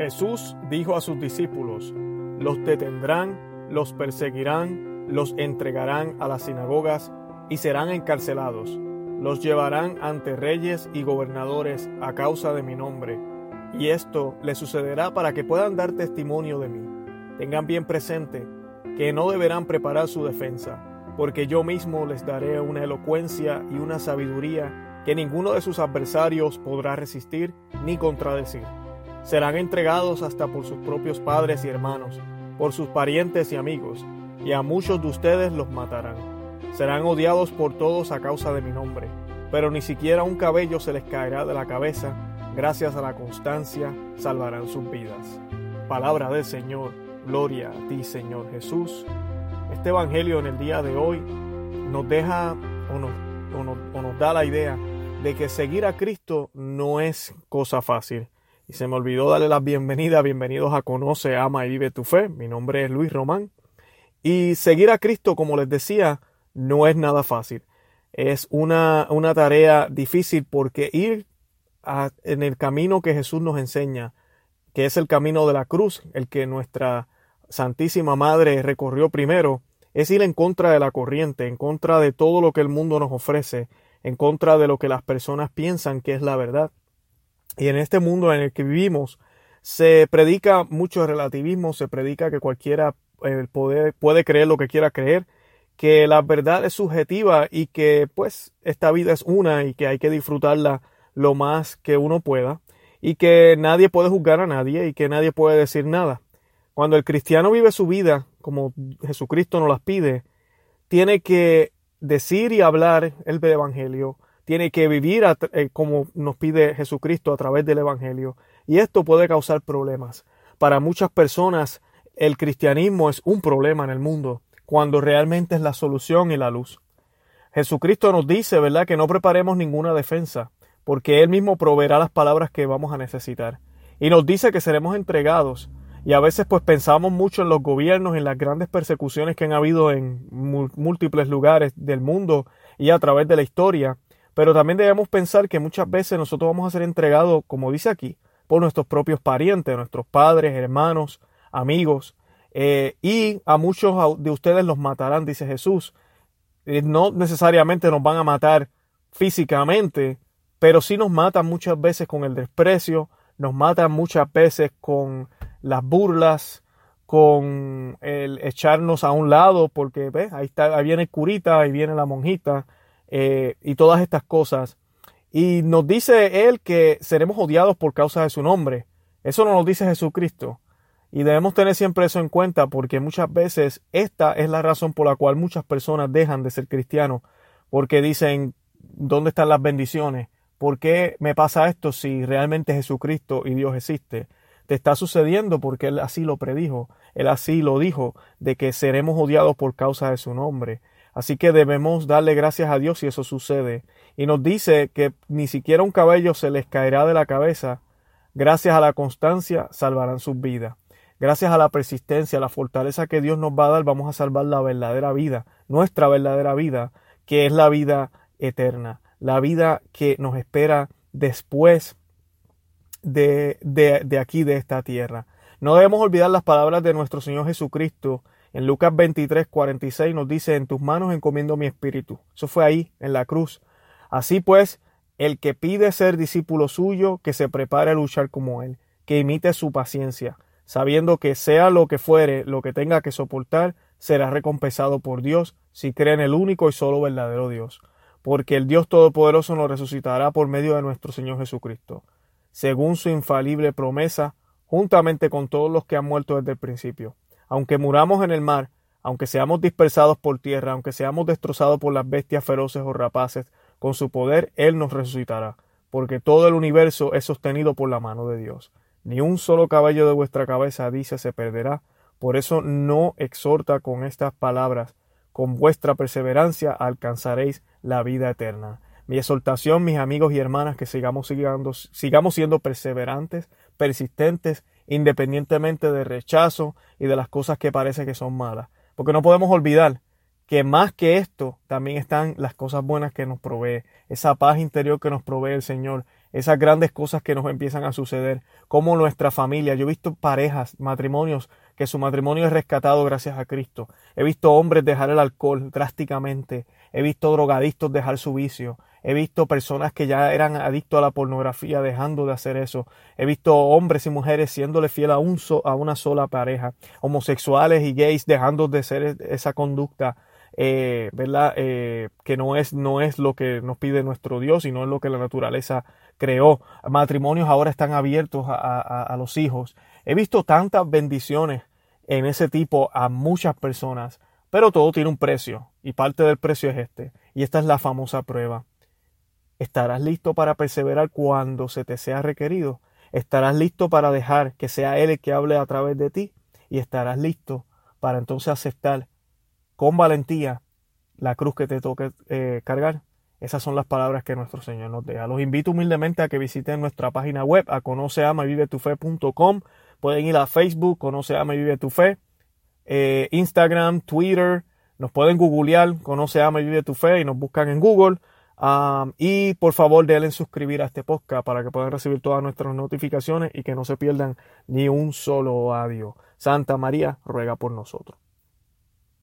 Jesús dijo a sus discípulos, los detendrán, los perseguirán, los entregarán a las sinagogas y serán encarcelados. Los llevarán ante reyes y gobernadores a causa de mi nombre. Y esto les sucederá para que puedan dar testimonio de mí. Tengan bien presente que no deberán preparar su defensa, porque yo mismo les daré una elocuencia y una sabiduría que ninguno de sus adversarios podrá resistir ni contradecir serán entregados hasta por sus propios padres y hermanos, por sus parientes y amigos, y a muchos de ustedes los matarán. Serán odiados por todos a causa de mi nombre, pero ni siquiera un cabello se les caerá de la cabeza, gracias a la constancia salvarán sus vidas. Palabra del Señor, gloria a ti Señor Jesús. Este Evangelio en el día de hoy nos deja o nos, o nos da la idea de que seguir a Cristo no es cosa fácil y se me olvidó darle la bienvenida. Bienvenidos a Conoce, Ama y Vive tu Fe. Mi nombre es Luis Román. Y seguir a Cristo, como les decía, no es nada fácil. Es una, una tarea difícil porque ir en el camino que Jesús nos enseña, que es el camino de la cruz, el que nuestra Santísima Madre recorrió primero, es ir en contra de la corriente, en contra de todo lo que el mundo nos ofrece, en contra de lo que las personas piensan que es la verdad. Y en este mundo en el que vivimos se predica mucho relativismo, se predica que cualquiera eh, puede creer lo que quiera creer, que la verdad es subjetiva y que pues esta vida es una y que hay que disfrutarla lo más que uno pueda y que nadie puede juzgar a nadie y que nadie puede decir nada. Cuando el cristiano vive su vida como Jesucristo nos las pide, tiene que decir y hablar el Evangelio, tiene que vivir eh, como nos pide Jesucristo a través del Evangelio. Y esto puede causar problemas. Para muchas personas el cristianismo es un problema en el mundo, cuando realmente es la solución y la luz. Jesucristo nos dice, ¿verdad?, que no preparemos ninguna defensa, porque Él mismo proveerá las palabras que vamos a necesitar. Y nos dice que seremos entregados. Y a veces pues pensamos mucho en los gobiernos, en las grandes persecuciones que han habido en múltiples lugares del mundo y a través de la historia. Pero también debemos pensar que muchas veces nosotros vamos a ser entregados, como dice aquí, por nuestros propios parientes, nuestros padres, hermanos, amigos, eh, y a muchos de ustedes los matarán, dice Jesús. Eh, no necesariamente nos van a matar físicamente, pero sí nos matan muchas veces con el desprecio, nos matan muchas veces con las burlas, con el echarnos a un lado, porque ¿ves? Ahí, está, ahí viene el curita, ahí viene la monjita, eh, y todas estas cosas. Y nos dice Él que seremos odiados por causa de su nombre. Eso no nos dice Jesucristo. Y debemos tener siempre eso en cuenta porque muchas veces esta es la razón por la cual muchas personas dejan de ser cristianos. Porque dicen, ¿dónde están las bendiciones? ¿Por qué me pasa esto si realmente Jesucristo y Dios existe? Te está sucediendo porque Él así lo predijo. Él así lo dijo, de que seremos odiados por causa de su nombre. Así que debemos darle gracias a Dios si eso sucede. Y nos dice que ni siquiera un cabello se les caerá de la cabeza. Gracias a la constancia salvarán sus vidas. Gracias a la persistencia, a la fortaleza que Dios nos va a dar, vamos a salvar la verdadera vida, nuestra verdadera vida, que es la vida eterna, la vida que nos espera después de, de, de aquí, de esta tierra. No debemos olvidar las palabras de nuestro Señor Jesucristo en Lucas 23, 46 nos dice, en tus manos encomiendo mi espíritu. Eso fue ahí, en la cruz. Así pues, el que pide ser discípulo suyo, que se prepare a luchar como él, que imite su paciencia, sabiendo que sea lo que fuere, lo que tenga que soportar, será recompensado por Dios si cree en el único y solo verdadero Dios. Porque el Dios Todopoderoso nos resucitará por medio de nuestro Señor Jesucristo, según su infalible promesa, juntamente con todos los que han muerto desde el principio aunque muramos en el mar, aunque seamos dispersados por tierra, aunque seamos destrozados por las bestias feroces o rapaces, con su poder Él nos resucitará, porque todo el universo es sostenido por la mano de Dios. Ni un solo cabello de vuestra cabeza, dice, se perderá. Por eso no exhorta con estas palabras, con vuestra perseverancia alcanzaréis la vida eterna. Mi exhortación, mis amigos y hermanas, que sigamos, sigamos siendo perseverantes, persistentes independientemente de rechazo y de las cosas que parece que son malas. Porque no podemos olvidar que más que esto también están las cosas buenas que nos provee, esa paz interior que nos provee el Señor, esas grandes cosas que nos empiezan a suceder, como nuestra familia. Yo he visto parejas, matrimonios, que su matrimonio es rescatado gracias a Cristo. He visto hombres dejar el alcohol drásticamente. He visto drogadictos dejar su vicio. He visto personas que ya eran adictos a la pornografía dejando de hacer eso. He visto hombres y mujeres siéndole fiel a, a una sola pareja. Homosexuales y gays dejando de ser esa conducta eh, ¿verdad? Eh, que no es, no es lo que nos pide nuestro Dios y no es lo que la naturaleza creó. Matrimonios ahora están abiertos a, los hijos. He visto tantas bendiciones en ese tipo a muchas personas, pero todo tiene un precio y parte del precio es este. Y esta es la famosa prueba. ¿Estarás listo para perseverar cuando se te sea requerido? ¿Estarás listo para dejar que sea Él el que hable a través de ti? Y estarás listo para entonces aceptar con valentía la cruz que te toque eh, cargar. Esas son las palabras que nuestro Señor nos deja. Los invito humildemente a que visiten nuestra página web a conoceamavivetufe.com. Pueden ir a Facebook, Conoce, Ama y Vive tu Fe, eh, Instagram, Twitter. Nos pueden googlear, Conoce, Ama y Vive tu Fe y nos buscan en Google. Um, y por favor, denle suscribir a este podcast para que puedan recibir todas nuestras notificaciones y que no se pierdan ni un solo audio. Santa María ruega por nosotros.